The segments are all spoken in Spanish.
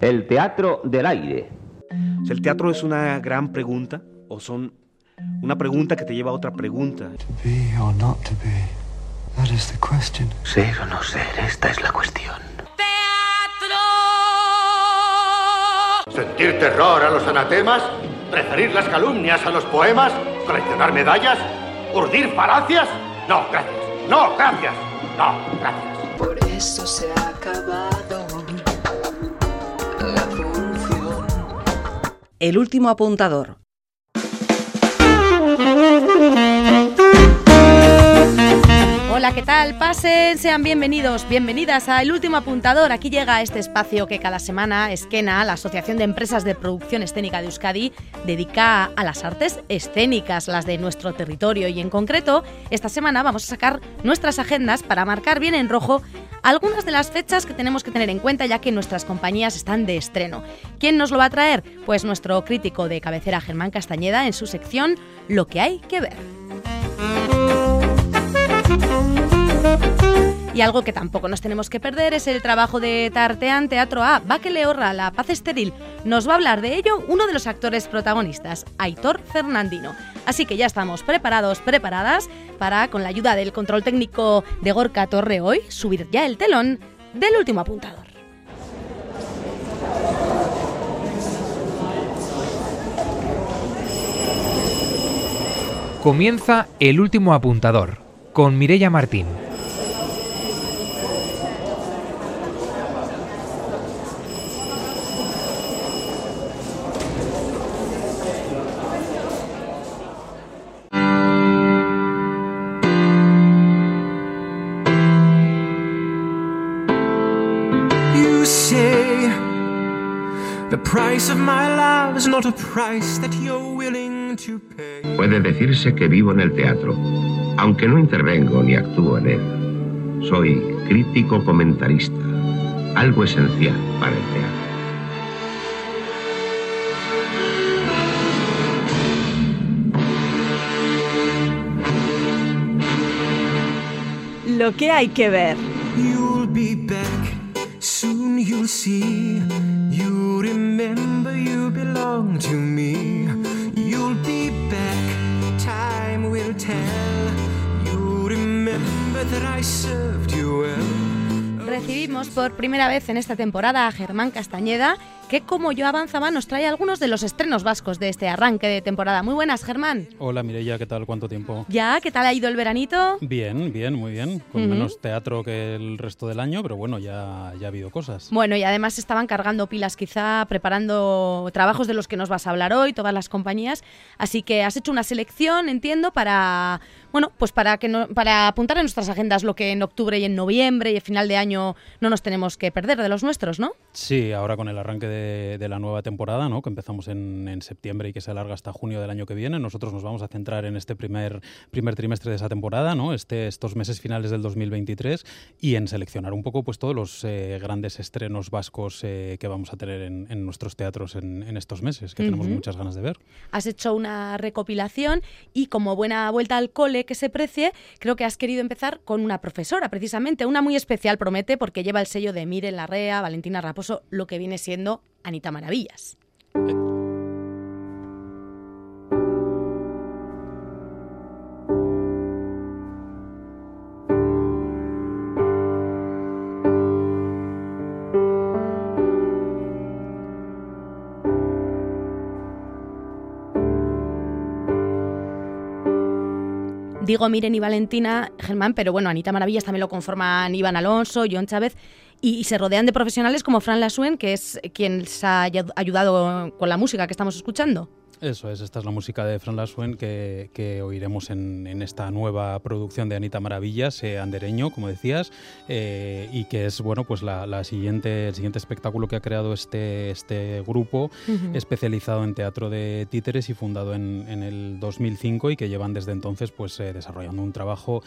El teatro del aire. ¿El teatro es una gran pregunta o son una pregunta que te lleva a otra pregunta? Ser o no ser, esta es la cuestión. ¿Sentir terror a los anatemas? ¿Preferir las calumnias a los poemas? ¿Coleccionar medallas? ¿Urdir falacias? No, gracias. No, gracias. No, gracias. Por eso se ha acabado El último apuntador. Hola, ¿qué tal? Pasen, sean bienvenidos, bienvenidas a El Último Apuntador. Aquí llega este espacio que cada semana Esquena, la Asociación de Empresas de Producción Escénica de Euskadi, dedica a las artes escénicas, las de nuestro territorio. Y en concreto, esta semana vamos a sacar nuestras agendas para marcar bien en rojo algunas de las fechas que tenemos que tener en cuenta ya que nuestras compañías están de estreno. ¿Quién nos lo va a traer? Pues nuestro crítico de cabecera Germán Castañeda en su sección Lo que hay que ver. Y algo que tampoco nos tenemos que perder es el trabajo de Tartean Teatro A. Leorra, La Paz Estéril. Nos va a hablar de ello uno de los actores protagonistas, Aitor Fernandino. Así que ya estamos preparados, preparadas para, con la ayuda del control técnico de Gorka Torre hoy, subir ya el telón del último apuntador. Comienza el último apuntador con Mirella Martín. You say the price of my love is not a price that you're willing to pay. Puede decirse que vivo en el teatro, aunque no intervengo ni actúo en él. Soy crítico comentarista, algo esencial para el teatro. Lo que hay que ver. You'll be back, soon you'll see. You remember you belong to me. You'll be back, time will tell. Recibimos por primera vez en esta temporada a Germán Castañeda, que como yo avanzaba nos trae algunos de los estrenos vascos de este arranque de temporada. Muy buenas, Germán. Hola Mireia, ¿qué tal? ¿Cuánto tiempo? ¿Ya? ¿Qué tal ha ido el veranito? Bien, bien, muy bien. Con Ujú. menos teatro que el resto del año, pero bueno, ya, ya ha habido cosas. Bueno, y además estaban cargando pilas quizá, preparando trabajos de los que nos vas a hablar hoy, todas las compañías. Así que has hecho una selección, entiendo, para bueno, pues para que no- para apuntar en nuestras agendas lo que en octubre y en noviembre y a final de año no nos tenemos que perder de los nuestros, ¿no? Sí, ahora con el arranque de, de la nueva temporada, ¿no? que empezamos en, en septiembre y que se alarga hasta junio del año que viene, nosotros nos vamos a centrar en este primer, primer trimestre de esa temporada, ¿no? este, estos meses finales del 2023, y en seleccionar un poco pues, todos los eh, grandes estrenos vascos eh, que vamos a tener en, en nuestros teatros en, en estos meses, que tenemos muchas ganas de ver. Has hecho una recopilación y como buena vuelta al cole que se precie, creo que has querido empezar con una profesora, precisamente, una muy especial, promete, porque lleva el sello de Miren Larrea, Valentina Raposo, lo que viene siendo Anita Maravillas. Digo Miren y Valentina, Germán, pero bueno, Anita Maravillas también lo conforman Iván Alonso, John Chávez, y, se rodean de profesionales como Fran Lasuen, que es quien les ha ay- ayudado con la música que estamos escuchando. Eso es, esta es la música de Fran Lasuen que, que oiremos en, en esta nueva producción de Anita Maravillas, eh, Andereño, como decías, eh, y que es bueno pues la, la siguiente, el siguiente espectáculo que ha creado este, este grupo, especializado en teatro de títeres y fundado en, en el 2005 y que llevan desde entonces pues eh, desarrollando un trabajo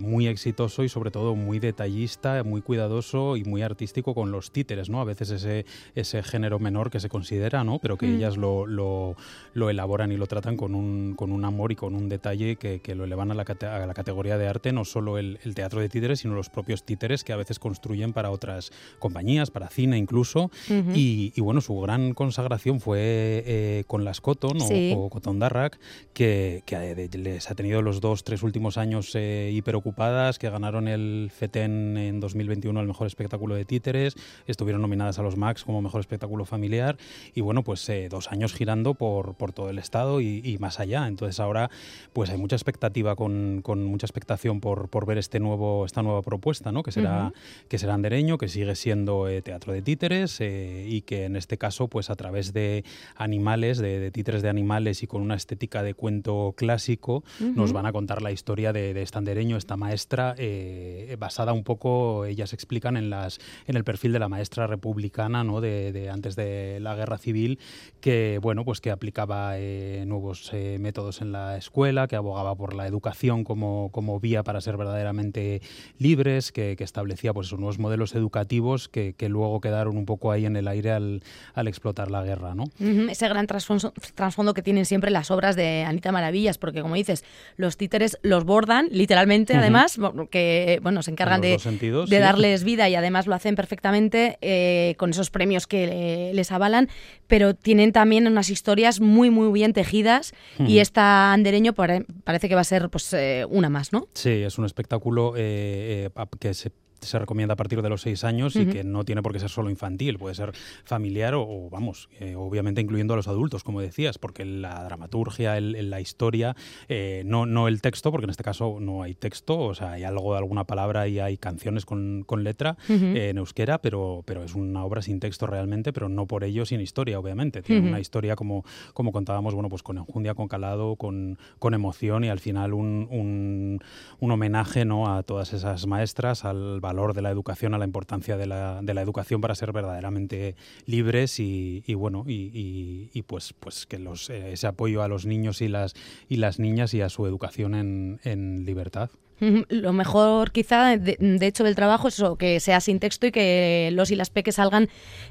muy exitoso y sobre todo muy detallista, muy cuidadoso y muy artístico con los títeres, ¿no? A veces ese, ese género menor que se considera, ¿no? Pero que Mm. ellas lo, lo, lo elaboran y lo tratan con un, con un amor y con un detalle que, que lo elevan a la, a la, categoría de arte, no solo el, el, teatro de títeres, sino los propios títeres que a veces construyen para otras compañías, para cine incluso. Uh -huh. y, y, bueno, su gran consagración fue eh, con las Cotton sí. o, o Cotton Darrak, que, que, les ha tenido los dos, tres últimos años eh, hiperocupadas, que ganaron el FETEN en 2021 al mejor espectáculo de títeres, estuvieron nominadas a los Max como mejor espectáculo familiar y bueno, pues eh, dos años girando por, por todo el estado y, y, más allá. Entonces ahora pues hay mucha expectativa con, con mucha expectación por, por, ver este nuevo, esta nueva propuesta, ¿no? que, será, uh -huh. que será andereño, que sigue siendo eh, teatro de títeres eh, y que en este caso pues a través de animales, de, de, títeres de animales y con una estética de cuento clásico uh -huh. nos van a contar la historia de, de este andereño, esta maestra eh, basada un poco, ellas explican en, las, en el perfil de la maestra republicana ¿no? de, de antes de la guerra civil que bueno pues que aplicaba eh, nuevos eh, métodos en la escuela, que abogaba por la educación como, como vía para ser verdaderamente libres, que, que establecía pues esos nuevos modelos educativos que, que, luego quedaron un poco ahí en el aire al, al explotar la guerra. ¿no? Uh -huh. Ese gran trasfondo que tienen siempre las obras de Anita Maravillas, porque como dices, los títeres los bordan literalmente, uh -huh. además, que bueno, se encargan de, sentidos, de sí. darles vida y además lo hacen perfectamente eh, con esos premios que les avalan, pero tienen también unas historias muy, muy bien tejidas y esta Andereño pare, parece que va a ser pues eh, una más, ¿no? Sí, es un espectáculo eh, eh que se se recomienda a partir de los seis años uh -huh. y que no tiene por qué ser solo infantil, puede ser familiar o, o vamos, eh, obviamente incluyendo a los adultos, como decías, porque la dramaturgia, el, la historia, eh, no, no el texto, porque en este caso no hay texto, o sea, hay algo de alguna palabra y hay canciones con, con letra uh -huh. eh, en euskera, pero, pero es una obra sin texto realmente, pero no por ello sin historia, obviamente. Tiene uh -huh. una historia como, como contábamos, bueno, pues con enjundia, con calado, con, con emoción y al final un, un, un homenaje ¿no? a todas esas maestras, al valor valor de la educación, a la importancia de la, de la educación para ser verdaderamente libres y, y bueno, y, y, y, pues, pues que los, eh, ese apoyo a los niños y las, y las niñas y a su educación en, en libertad. Lo mejor quizá, de, de, hecho, del trabajo es eso, que sea sin texto y que los y las peques salgan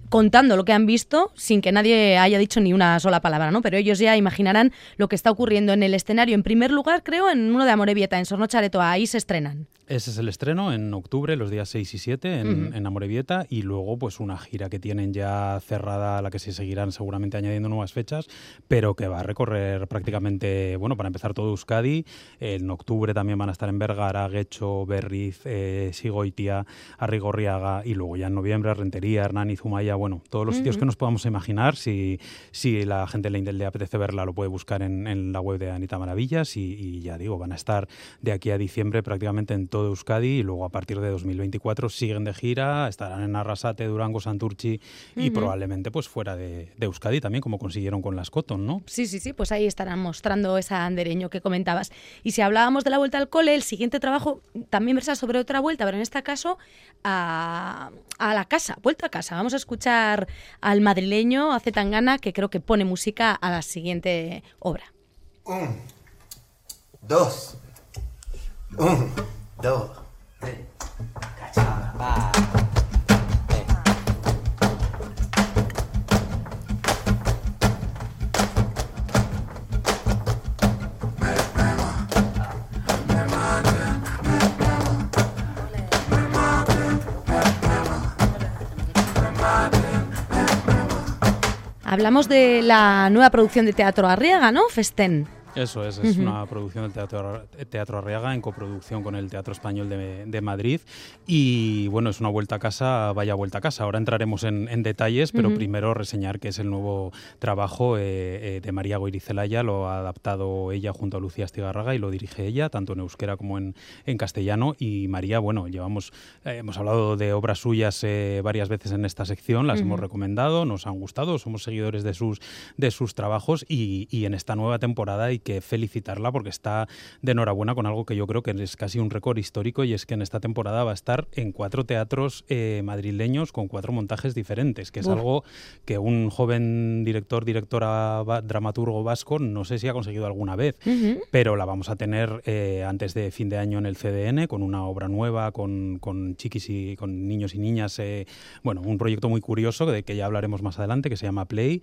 contando lo que han visto sin que nadie haya dicho ni una sola palabra, ¿no? Pero ellos ya imaginarán lo que está ocurriendo en el escenario. En primer lugar, creo, en uno de Amorebieta, en Sornocha-Aretoa, ahí se estrenan. Ese es el estreno en octubre, los días 6 y 7 en, uh -huh. en Amorebieta y luego pues una gira que tienen ya cerrada a la que se seguirán seguramente añadiendo nuevas fechas, pero que va a recorrer prácticamente, bueno, para empezar todo Euskadi. En octubre también van a estar en Vergara, Guecho, Berriz, eh, Sigoitia, Arrigorriaga y luego ya en noviembre Rentería, Hernán Zumaya, bueno, todos los uh -huh. sitios que nos podamos imaginar. Si, si la gente le, le apetece verla lo puede buscar en, en la web de Anita Maravillas y, y ya digo, van a estar de aquí a diciembre prácticamente en todo Euskadi y luego a partir de 2024 siguen de gira, estarán en Arrasate, Durango, Santurchi y uh -huh. probablemente pues fuera de, de, Euskadi también, como consiguieron con las Cotton, ¿no? Sí, sí, sí, pues ahí estarán mostrando esa andereño que comentabas. Y si hablábamos de la vuelta al cole, el siguiente trabajo también versa sobre otra vuelta, pero en este caso a, a la casa, vuelta a casa. Vamos a escuchar al madrileño, a Zetangana, que creo que pone música a la siguiente obra. Un, dos, un, dos, tres. Cachamba, Hablamos de la nueva producción de Teatro Arriaga, ¿no? Festén. Eso es, es uh -huh. una producción del Teatro, Teatro Arriaga en coproducción con el Teatro Español de, de, Madrid y bueno, es una vuelta a casa, vaya vuelta a casa. Ahora entraremos en, en detalles, pero uh -huh. primero reseñar que es el nuevo trabajo eh, eh, de María Goirizelaya, lo ha adaptado ella junto a Lucía Estigarraga y lo dirige ella, tanto en euskera como en, en castellano y María, bueno, llevamos, eh, hemos hablado de obras suyas eh, varias veces en esta sección, las uh -huh. hemos recomendado, nos han gustado, somos seguidores de sus, de sus trabajos y, y en esta nueva temporada y que felicitarla porque está de enhorabuena con algo que yo creo que es casi un récord histórico y es que en esta temporada va a estar en cuatro teatros eh, madrileños con cuatro montajes diferentes, que es Uf. algo que un joven director, directora, va- dramaturgo vasco no sé si ha conseguido alguna vez, pero la vamos a tener eh, antes de fin de año en el CDN con una obra nueva, con, con chiquis y con niños y niñas. eh, bueno, un proyecto muy curioso de que ya hablaremos más adelante que se llama Play.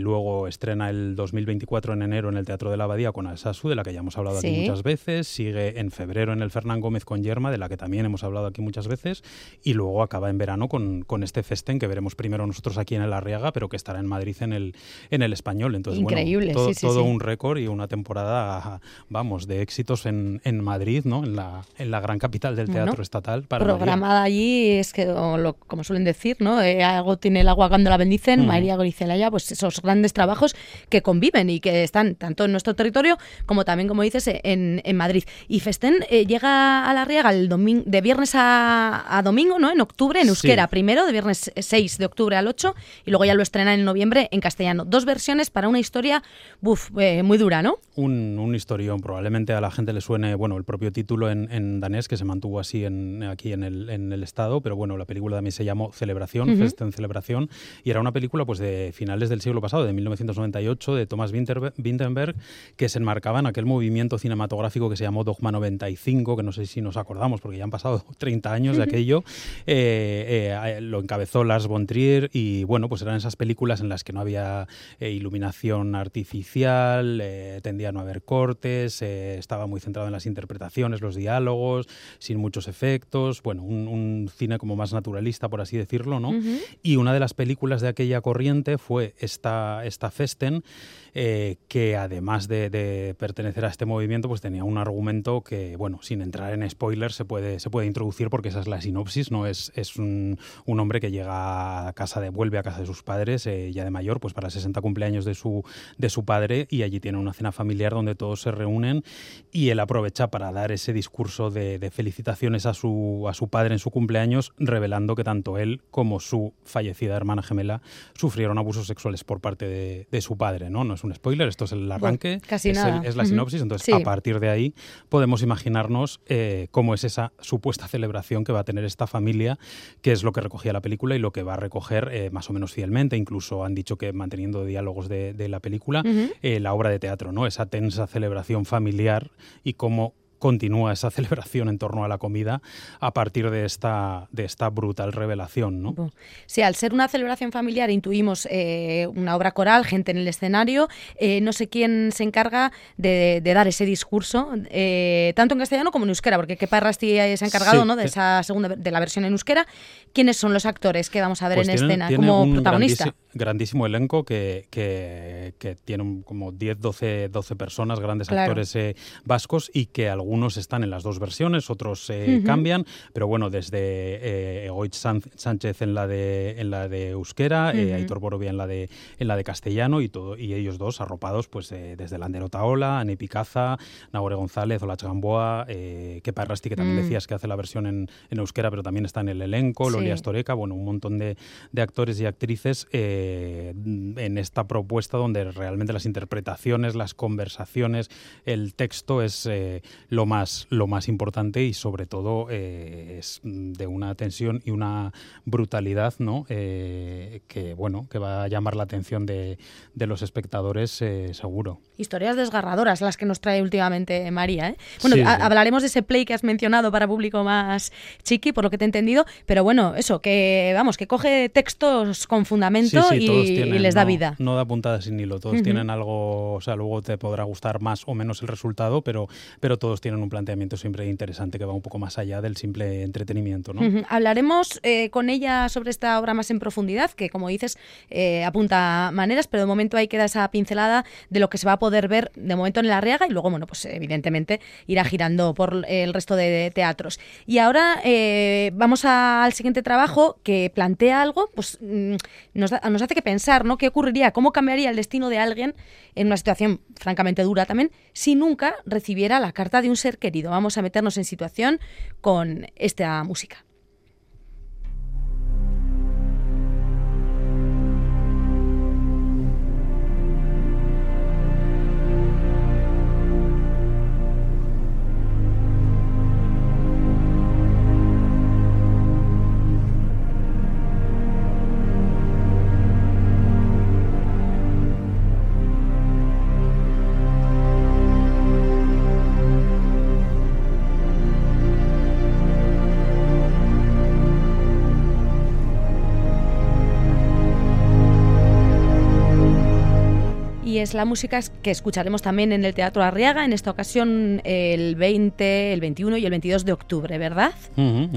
Luego estrena el 2024 en enero en el Teatro de la Abadía con Alsasu, de la que ya hemos hablado Sí. aquí muchas veces. Sigue en febrero en el Fernán Gómez con Yerma, de la que también hemos hablado aquí muchas veces. Y luego acaba en verano con, con este festen que veremos primero nosotros aquí en el Arriaga, pero que estará en Madrid en el, en el español. Entonces, bueno, Increíble, todo, sí, sí, todo un récord y una temporada, vamos, de éxitos en, en Madrid, ¿no? En la, en la gran capital del Bueno, teatro estatal. Para programada allí es que, lo- como suelen decir, ¿no? Eh, algo tiene el agua cuando la bendicen, Mm. María Goricelaya, pues esos grandes trabajos que conviven y que están tanto en nuestro territorio como también, como dices, eh, en, en Madrid. Y Festén eh, llega a la Riega el domin- de viernes a, a domingo, ¿no? En octubre, en Sí. euskera primero, de viernes 6 de octubre al 8, y luego ya lo estrenan en noviembre en castellano. Dos versiones para una historia, buf, eh, muy dura, ¿no? Un, un historión, probablemente a la gente le suene, bueno, el propio título en, en danés, que se mantuvo así en, aquí en el, en el estado, pero bueno, la película también se llamó Celebración, Ujú. Fest en Celebración, y era una película pues de finales del siglo pasado, de 1998, de Thomas Winterbe- Vinterberg, que se enmarcaba en aquel movimiento cinematográfico que se llamó Dogma 95, que no sé si nos acordamos, porque ya han pasado 30 años de aquello, eh, eh, lo encabezó Lars von Trier, y bueno, pues eran esas películas en las que no había eh, iluminación artificial, eh, tendía a no haber cortes, eh, estaba muy centrado en las interpretaciones, los diálogos, sin muchos efectos, bueno, un, un cine como más naturalista, por así decirlo, ¿no? Y una de las películas de aquella corriente fue esta, esta Festen, eh, que además de, de pertenecer a este movimiento, pues tenía un argumento que, bueno, sin entrar en spoilers, se puede, se puede introducir porque esa es la sinopsis, ¿no? Es, es un, un hombre que llega a casa de, vuelve a casa de sus padres, eh, ya de mayor, pues para el 60 cumpleaños de su, de su padre, y allí tiene una cena familiar donde todos se reúnen y él aprovecha para dar ese discurso de, de felicitaciones a su, a su padre en su cumpleaños, revelando que tanto él como su fallecida hermana gemela sufrieron abusos sexuales por parte de, de su padre, ¿no? No es un spoiler, esto es el arranque, casi es, el- nada. es la sinopsis, entonces Sí. a partir de ahí podemos imaginarnos eh, cómo es esa supuesta celebración que va a tener esta familia, que es lo que recogía la película y lo que va a recoger eh, más o menos fielmente, incluso han dicho que manteniendo diálogos de, de la película, eh, la obra de teatro, ¿no? Esa tensa celebración familiar y cómo continúa esa celebración en torno a la comida a partir de esta, de esta brutal revelación, ¿no? Sí, al ser una celebración familiar intuimos eh, una obra coral, gente en el escenario. eh, no sé quién se encarga de, de dar ese discurso, eh, tanto en castellano como en euskera, porque Kepa Rasti se ha encargado Sí, ¿no? de esa segunda de la versión en euskera. ¿Quiénes son los actores que vamos a ver Pues en escena tiene como protagonista? grandísi- grandísimo elenco que, que, que tiene como 10, 12, 12 personas, grandes Claro. actores eh, vascos y que algunos están en las dos versiones, otros eh, cambian, pero bueno, desde eh, Egoitz San- Sánchez en la de en la de euskera, eh, Ujú. Aitor Borovia en la de en la de castellano y todo y ellos dos arropados pues eh, desde Lander Otaola, Ane Picaza, Nagore González, Olach Gamboa, eh, Kepa Errasti, que también Mm. decías que hace la versión en, en euskera, pero también está en el elenco, Sí. Astoreca, bueno, un montón de, de actores y actrices eh, en esta propuesta donde realmente las interpretaciones, las conversaciones, el texto es lo, más, lo más importante y sobre todo eh, es de una tensión y una brutalidad ¿no? Eh, que, bueno, que va a llamar la atención de, de los espectadores eh, seguro. Historias desgarradoras las que nos trae últimamente María. ¿eh? Bueno, Sí, a- sí. hablaremos de ese play que has mencionado para público más chiqui, por lo que te he entendido, pero bueno, eso, que vamos, que coge textos con fundamento Sí, y, les da no- vida. No da puntada sin hilo, todos tienen algo, o sea, luego te podrá gustar más o menos el resultado, pero, pero todos tienen un planteamiento siempre interesante que va un poco más allá del simple entretenimiento, ¿no? Hablaremos eh, con ella sobre esta obra más en profundidad, que como dices, eh, apunta maneras, pero de momento ahí queda esa pincelada de lo que se va a poder ver de momento en la Riaga y luego, bueno, pues evidentemente irá girando por el resto de teatros. Y ahora eh, vamos al siguiente trabajo que plantea algo, pues mm, nos, da- nos hace que pensar, ¿no? ¿Qué ocurriría? ¿Cómo cambiaría el destino de alguien en una situación francamente dura también si nunca recibiera la carta de un ser querido? Vamos a meternos en situación con esta música. Y es la música que escucharemos también en el Teatro Arriaga, en esta ocasión el 20, el 21 y el 22 de octubre, ¿verdad?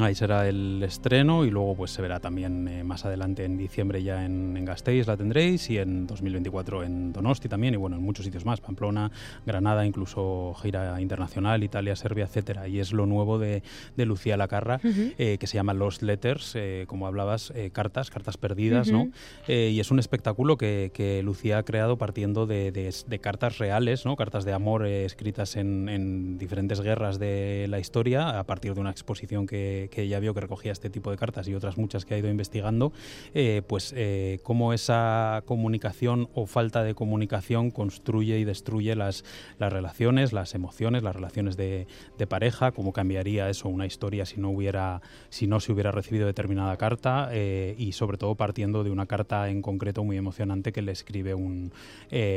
Ahí será el estreno y luego pues se verá también eh, más adelante en diciembre ya en, en Gasteiz la tendréis y en 2024 en Donosti también y bueno, en muchos sitios más, Pamplona, Granada, incluso gira internacional, Italia, Serbia, etcétera. Y es lo nuevo de, de Lucía Lacarra, eh, que se llama Lost Letters, eh, como hablabas, cartas, cartas perdidas, ¿no? Y es un espectáculo que, que Lucía ha creado partiendo de, de- de cartas reales, ¿no? cartas de amor eh, escritas en, en diferentes guerras de la historia, a partir de una exposición que, que ella vio que recogía este tipo de cartas y otras muchas que ha ido investigando, eh, pues eh, cómo esa comunicación o falta de comunicación construye y destruye las, las relaciones, las emociones, las relaciones de, de pareja, cómo cambiaría eso una historia si no hubiera, si no se hubiera recibido determinada carta eh, y sobre todo partiendo de una carta en concreto muy emocionante que le escribe un,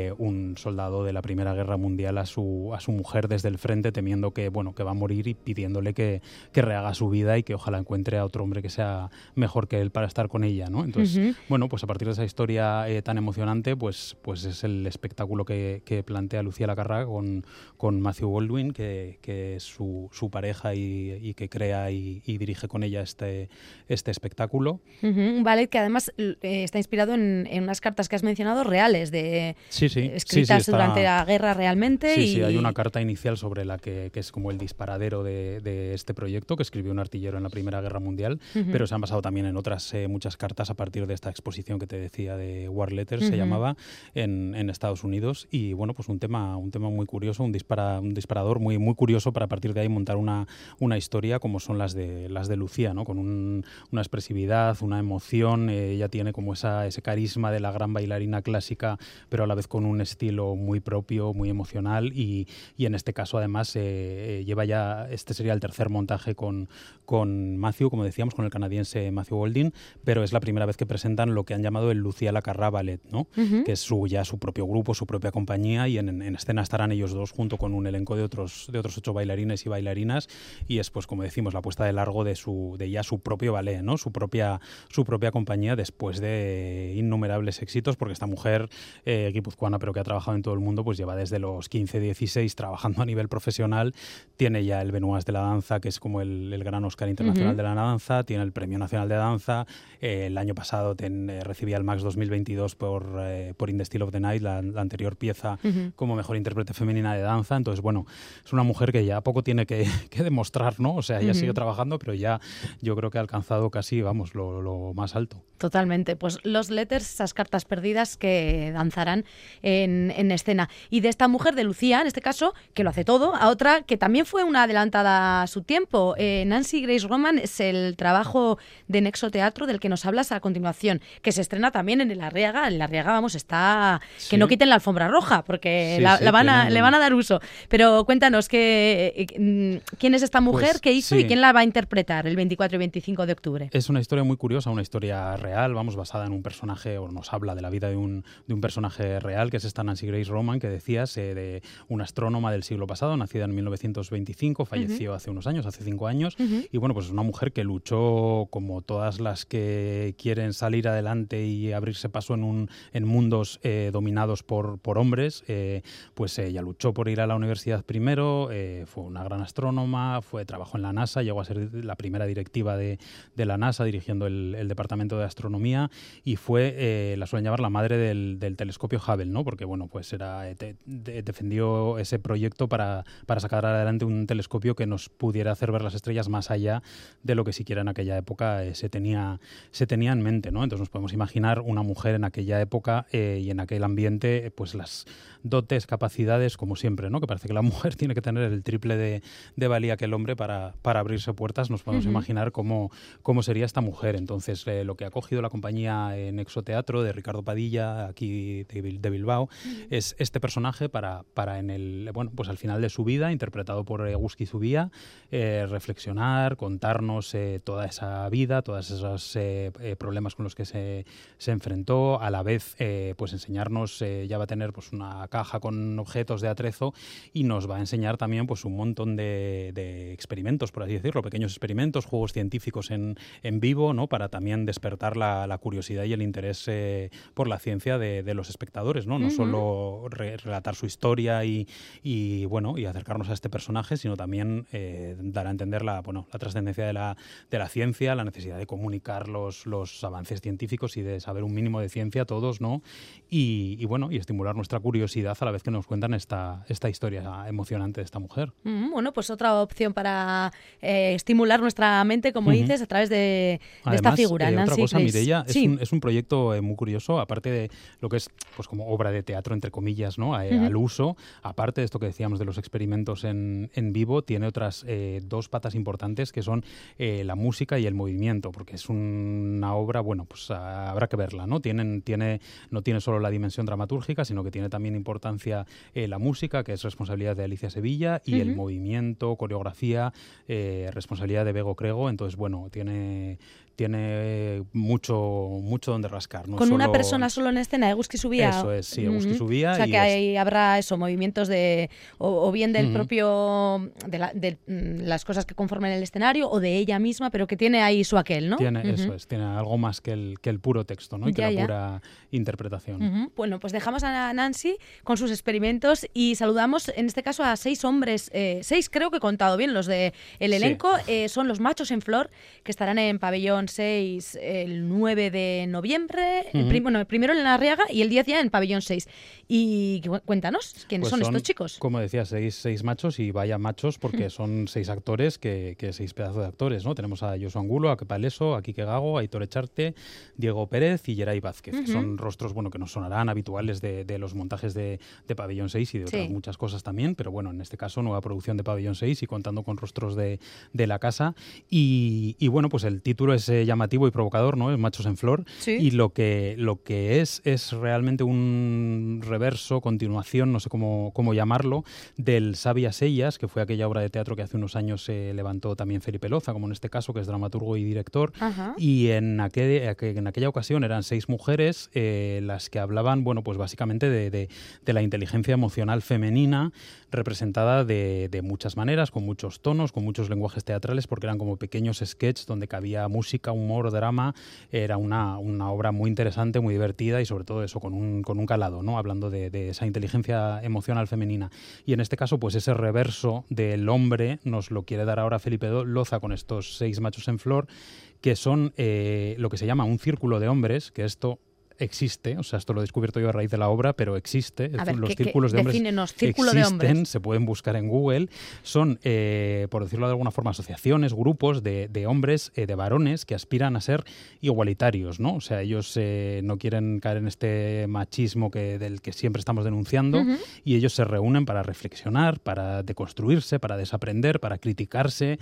eh, un soldado de la Primera Guerra Mundial a su, a su mujer desde el frente temiendo que, bueno, que va a morir y pidiéndole que, que rehaga su vida y que ojalá encuentre a otro hombre que sea mejor que él para estar con ella, ¿no? Entonces, bueno, pues a partir de esa historia eh, tan emocionante, pues, pues es el espectáculo que, que plantea Lucía Lacarra con, con Matthew Baldwin, que, que es su, su pareja y, y que crea y, y dirige con ella este, este espectáculo. Ujú, Un ballet que además eh, está inspirado en, en unas cartas que has mencionado reales, de Sí, sí. escritas sí, sí, está- durante la guerra realmente. Sí, y... sí, hay una carta inicial sobre la que, que es como el disparadero de, de este proyecto que escribió un artillero en la Primera Guerra Mundial, Ujú. pero se han basado también en otras eh, muchas cartas a partir de esta exposición que te decía de War Letters, se Ujú. llamaba, en, en Estados Unidos. Y bueno, pues un tema, un tema muy curioso, un, dispara, un disparador muy, muy curioso para a partir de ahí montar una, una historia como son las de, las de Lucía, ¿no? con un- una expresividad, una emoción. eh, ella tiene como esa, ese carisma de la gran bailarina clásica, pero a la vez con un estilo muy propio, muy emocional. Y, y en este caso, además, eh, eh, lleva ya, este sería el tercer montaje con, con Matthew, como decíamos, con el canadiense Matthew Golding, pero es la primera vez que presentan lo que han llamado el Lucía Lacarra Ballet, ¿no? Ujú. que es su, ya su propio grupo, su propia compañía, y en, en escena estarán ellos dos junto con un elenco de otros, de otros ocho bailarines y bailarinas, y es, pues, como decimos, la puesta de largo de, su, de ya su propio ballet, ¿no? su, propia, su propia compañía después de innumerables éxitos, porque esta mujer eh, guipuzcoana, pero que ha trabajado en todo el mundo, pues lleva desde los 15, 16 trabajando a nivel profesional, tiene ya el Benoist de la danza, que es como el, el gran Oscar internacional de la danza, tiene el Premio Nacional de Danza, eh, el año pasado ten- eh, recibía el Max 2022 por, eh, por In the Still of the Night, la, la anterior pieza como mejor intérprete femenina de danza. Entonces, bueno, es una mujer que ya poco tiene que, que demostrar, ¿no? O sea, ella Ujú. sigue trabajando, pero ya yo creo que ha alcanzado casi, vamos, lo, lo más alto. Totalmente. Pues los letters, esas cartas perdidas que danzarán en, en escena. Y de esta mujer, de Lucía, en este caso, que lo hace todo, a otra que también fue una adelantada a su tiempo. Eh, Nancy Grace Roman es el trabajo de Nexo Teatro del que nos hablas a continuación, que se estrena también en el Arriaga. En el Arriaga, vamos, está... Sí. Que no quiten la alfombra roja, porque Sí, la, sí, la van a, le van a dar uso. Pero cuéntanos, que, eh, mm, ¿quién es esta mujer? Pues, ¿Qué hizo y quién la va a interpretar el 24 y 25 de octubre? Es una historia muy curiosa, una historia real, vamos, basada en un personaje, o nos habla de la vida de un, de un personaje real, que es esta Nancy Grace Roman, que decías, eh, de una astrónoma del siglo pasado, nacida en 1925, falleció hace unos años, hace cinco años, y bueno, pues es una mujer que luchó como todas las que quieren salir adelante y abrirse paso en, un, en mundos eh, dominados por, por hombres, eh, pues ella luchó por ir a la universidad primero, eh, fue una gran astrónoma, fue trabajó en la NASA, llegó a ser la primera directiva de, de la NASA dirigiendo el, el departamento de astronomía y fue, la suelen llamar la madre del, del telescopio Hubble, ¿no? Porque bueno, pues era, eh, te- defendió ese proyecto para, para sacar adelante un telescopio que nos pudiera hacer ver las estrellas más allá de lo que siquiera en aquella época eh, se, tenía, se tenía en mente, ¿no? Entonces nos podemos imaginar una mujer en aquella época eh, y en aquel ambiente, eh, pues las dotes, capacidades, como siempre, ¿no? Que parece que la mujer tiene que tener el triple de, de valía que el hombre para, para abrirse puertas. Nos podemos Ujú. imaginar cómo, cómo sería esta mujer. Entonces, eh, lo que ha cogido la compañía en Exoteatro de Ricardo Padilla, aquí de, de Bilbao, es este personaje para, para en el, bueno, pues al final de su vida, interpretado por Guski Zubía, eh, reflexionar, contarnos eh, toda esa vida, todos esos eh, problemas con los que se, se enfrentó, a la vez pues enseñarnos, ya va a tener pues una caja con objetos de atrezo y nos va a enseñar también pues un montón de, de experimentos, por así decirlo, pequeños experimentos, juegos científicos en, en vivo, ¿no? Para también despertar la, la curiosidad y el interés por la ciencia de, de los espectadores, ¿no? ¿No? Solo re- relatar su historia y, y, bueno, y acercarnos a este personaje, sino también eh, dar a entender la, bueno, la trascendencia de la, de la ciencia, la necesidad de comunicar los, los avances científicos y de saber un mínimo de ciencia todos, ¿no? Y, y, bueno, y estimular nuestra curiosidad a la vez que nos cuentan esta, esta historia emocionante de esta mujer. Bueno, pues otra opción para eh, estimular nuestra mente, como dices, a través de, de esta figura, eh, Nancy otra cosa, Grace. Mireia, es, Sí. un, es un proyecto eh, muy curioso, aparte de lo que es pues como obra de teatro, entre comillas, ¿no? A- eh, al uso, aparte de esto que decíamos de los experimentos en, en vivo, tiene otras eh, dos patas importantes que son eh, la música y el movimiento, porque es una obra, bueno, pues habrá que verla, ¿no? Tienen, tiene, no tiene solo la dimensión dramatúrgica, sino que tiene también importancia eh, la música, que es responsabilidad de Alicia Sevilla, y el movimiento, coreografía, responsabilidad de Bego Crego. Entonces, bueno, tiene, tiene mucho, mucho donde rascar. No Con una persona solo en escena, Eguski subía. Eso es, sí, Eguski Ujú. subía O sea y que es- ahí habrá eso, movimientos de. O, o bien del propio. de, la- de, mm, las cosas que conforman el escenario o de ella misma, pero que tiene ahí su aquel, ¿no? Tiene. Eso es, tiene algo más que el, que el puro texto, ¿no? Y que la ya. pura interpretación. Bueno, pues dejamos a Nancy con sus experimentos y saludamos en este caso a seis hombres, eh, seis creo que he contado bien, los de el Sí. elenco eh, son los machos en flor que estarán en pabellón 6 el 9 de noviembre, el Ujú. prim- bueno, el primero en la Arriaga y el 10 ya en pabellón 6. Y cu- cuéntanos, ¿quiénes Pues son, estos chicos? Como decía, seis, seis machos y vaya machos porque son seis actores que, que seis pedazos de actores, ¿no? Tenemos a Josu Angulo, a Kepaleso, a Quique Gago, a Aitor Echarte, Diego Pérez y Geray Vázquez, que son rostros, bueno, que nos sonarán habituales de, de los montajes de, de Pabellón 6 y de otras Sí. muchas cosas también, pero bueno, en este caso nueva producción de Pabellón 6 y contando con rostros de, de la casa. Y, y bueno, pues el título es eh, llamativo y provocador, ¿no? Machos en Flor. Sí. Y lo que, lo que es es realmente un reverso, continuación, no sé cómo, cómo llamarlo, del Sabias Ellas, que fue aquella obra de teatro que hace unos años se levantó también Felipe Loza, como en este caso, que es dramaturgo y director. Ajá. Y en, aquel- aqu- en aquella ocasión eran seis mujeres eh, las que hablaban, bueno, pues básicamente de, de- de la inteligencia emocional femenina, representada de, de muchas maneras, con muchos tonos, con muchos lenguajes teatrales, porque eran como pequeños sketches donde cabía música, humor, drama. Era una, obra muy interesante, muy divertida y sobre todo eso, con un, calado, ¿no? Hablando de, esa inteligencia emocional femenina. Y en este caso, pues ese reverso del hombre nos lo quiere dar ahora Felipe Loza con estos seis machos en flor, que son eh, lo que se llama un círculo de hombres, que esto existe, o sea, esto lo he descubierto yo a raíz de la obra, pero existe. Es ver, los ¿qué- qué- círculos de hombres de existen, hombres? se pueden buscar en Google. Son, eh, por decirlo de alguna forma, asociaciones, grupos de, de hombres, eh, de varones que aspiran a ser igualitarios, ¿no? O sea, ellos eh, no quieren caer en este machismo que, del que siempre estamos denunciando y ellos se reúnen para reflexionar, para deconstruirse, para desaprender, para criticarse,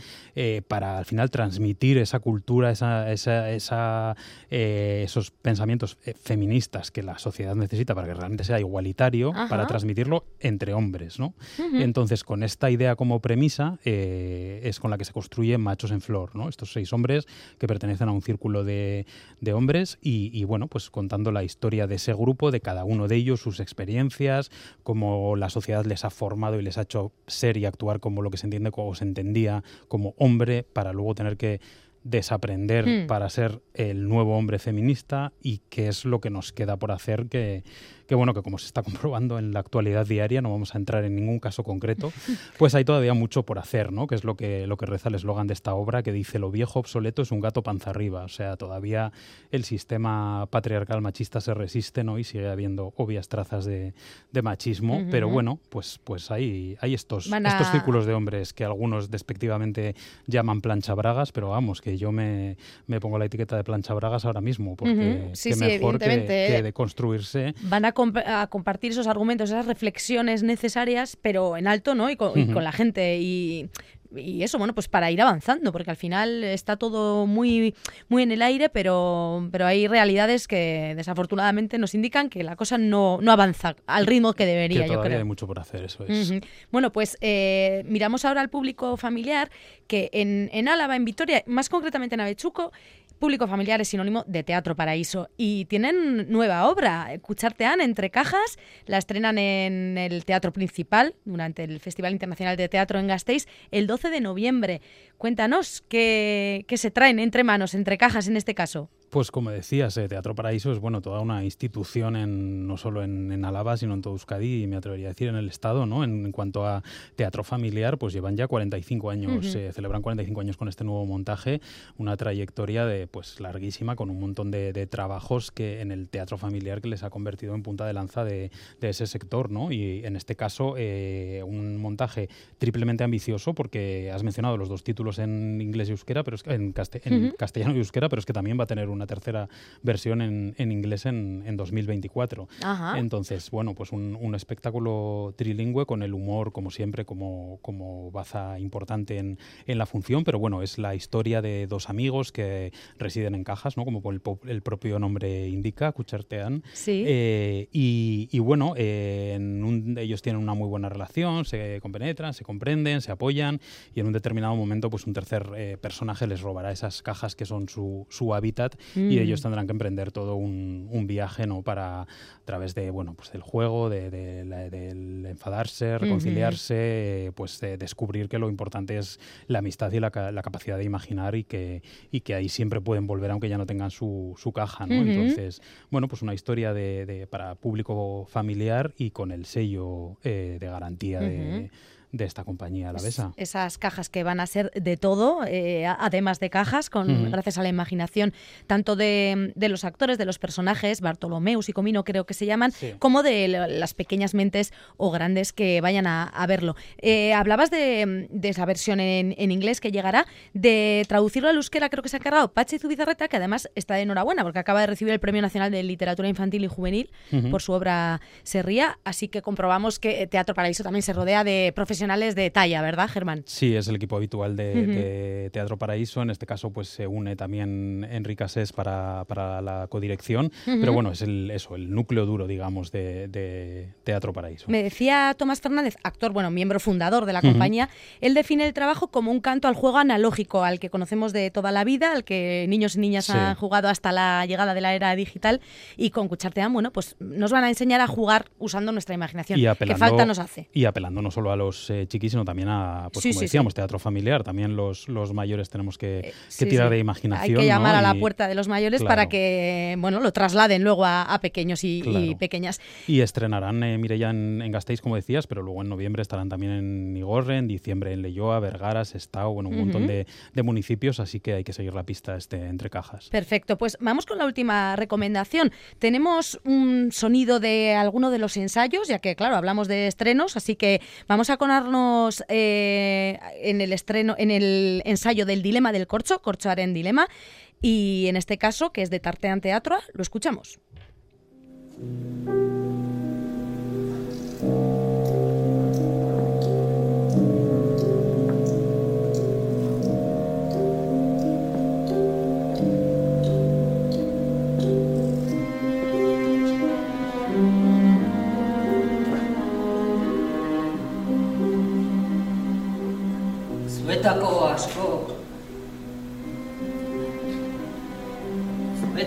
para al final transmitir esa cultura, esa, esa- esa, esos pensamientos feministas que la sociedad necesita para que realmente sea igualitario, Ajá. para transmitirlo entre hombres, ¿no? Entonces, con esta idea como premisa, eh, es con la que se construye Machos en Flor, ¿no? Estos seis hombres que pertenecen a un círculo de, de hombres y, y, bueno, pues contando la historia de ese grupo, de cada uno de ellos, sus experiencias, cómo la sociedad les ha formado y les ha hecho ser y actuar como lo que se entiende o se entendía como hombre, para luego tener que desaprender Hmm. para ser el nuevo hombre feminista y qué es lo que nos queda por hacer que, que bueno que como se está comprobando en la actualidad diaria no vamos a entrar en ningún caso concreto pues hay todavía mucho por hacer no que es lo que lo que reza el eslogan de esta obra que dice lo viejo obsoleto es un gato panza arriba o sea todavía el sistema patriarcal machista se resiste no y sigue habiendo obvias trazas de, de machismo pero bueno pues pues hay hay estos a- estos círculos de hombres que algunos despectivamente llaman plancha bragas pero vamos que yo me, me pongo la etiqueta de plancha bragas ahora mismo porque. Sí, qué sí, mejor que, que de construirse Van a, comp- a compartir esos argumentos, esas reflexiones necesarias, pero en alto, ¿no? Y con, y Ujú. con la gente. Y, y eso, bueno, pues para ir avanzando, porque al final está todo muy, muy en el aire, pero, pero hay realidades que desafortunadamente nos indican que la cosa no, no avanza al ritmo que debería, que yo creo. hay mucho por hacer eso es. Bueno, pues eh, miramos ahora al público familiar, que en, en Álava, en Vitoria, más concretamente en Avechuco, público familiar es sinónimo de Teatro Paraíso. Y tienen nueva obra, Cuchartean entre cajas, la estrenan en el Teatro Principal durante el Festival Internacional de Teatro en Gasteiz el 12 de noviembre. Cuéntanos, ¿qué, qué se traen entre manos, entre cajas en este caso? Pues como decías, eh, Teatro Paraíso es bueno toda una institución en, no solo en, en Álava, sino en todo Euskadi y me atrevería a decir en el Estado, ¿no? En, en cuanto a teatro familiar, pues llevan ya 45 años, eh, celebran 45 años con este nuevo montaje, una trayectoria de pues larguísima con un montón de, de trabajos que en el teatro familiar que les ha convertido en punta de lanza de, de ese sector, ¿no? Y en este caso eh, un montaje triplemente ambicioso porque has mencionado los dos títulos en inglés y euskera, pero es que- en, en Ujú. castellano y euskera, pero es que también va a tener una tercera versión en, en inglés en, en 2024. Ajá. Entonces, bueno, pues un, un espectáculo trilingüe con el humor, como siempre, como, como baza importante en, en la función, pero bueno, es la historia de dos amigos que residen en cajas, ¿no? Como el, el propio nombre indica, Cuchartean. Sí. Eh, y, y bueno, eh, en un- ellos tienen una muy buena relación, se compenetran, se comprenden, se apoyan y en un determinado momento pues un tercer eh, personaje les robará esas cajas que son su, su hábitat y Mm. ellos tendrán que emprender todo un, un viaje no para a través de bueno pues del juego de, de la- del enfadarse reconciliarse eh, pues de descubrir que lo importante es la amistad y la, la capacidad de imaginar y que y que ahí siempre pueden volver aunque ya no tengan su, su caja no Ujú. entonces bueno pues una historia de, de- para público familiar y con el sello eh, de garantía de, Ujú. De esta compañía alavesa Esas cajas que van a ser de todo, eh, además de cajas, con, gracias a la imaginación tanto de, de los actores, de los personajes, Bartolomeus y Comino creo que se llaman, Sí. como de las pequeñas mentes o grandes que vayan a, a verlo. Eh, hablabas de, de esa versión en, en inglés que llegará, de traducirlo al euskera creo que se ha encargado Pachi Zubizarreta, que además está de enhorabuena porque acaba de recibir el Premio Nacional de Literatura Infantil y Juvenil por su obra Serría, así que comprobamos que Teatro Paraíso también se rodea de profesionales de talla, ¿verdad, Germán? Sí, es el equipo habitual de, Teatro Paraíso. En este caso, pues se une también Enrique Asés para, para la codirección. Pero bueno, es el, eso, el núcleo duro, digamos, de, de Teatro Paraíso. Me decía Tomás Fernández, actor, bueno, miembro fundador de la compañía, él define el trabajo como un canto al juego analógico, al que conocemos de toda la vida, al que niños y niñas Sí. han jugado hasta la llegada de la era digital y con Cuchartean, bueno, pues nos van a enseñar a jugar usando nuestra imaginación. Y ¿Qué apelando, falta nos hace? Y apelando no solo a los eh, chiquis, sino también a, pues Sí, como sí, decíamos, teatro familiar. También los, los mayores tenemos que, que Sí, tirar de imaginación. Hay que llamar ¿no? a la Y- puerta de los mayores Claro. para que, bueno, lo trasladen luego a, a pequeños y, pequeñas. Y estrenarán eh, Mireia en, en Gasteiz, como decías, pero luego en noviembre estarán también en Igorre, en diciembre en Leyoa, Vergara, Sestao, bueno, un montón de, de municipios, así que hay que seguir la pista este, entre cajas. Perfecto, pues vamos con la última recomendación. Tenemos un sonido de alguno de los ensayos, ya que claro, hablamos de estrenos, así que vamos a eh, en el estreno, en el ensayo del dilema del corcho, Corchoaren Dilema, y en este caso, que es de Tartean Teatro, lo escuchamos.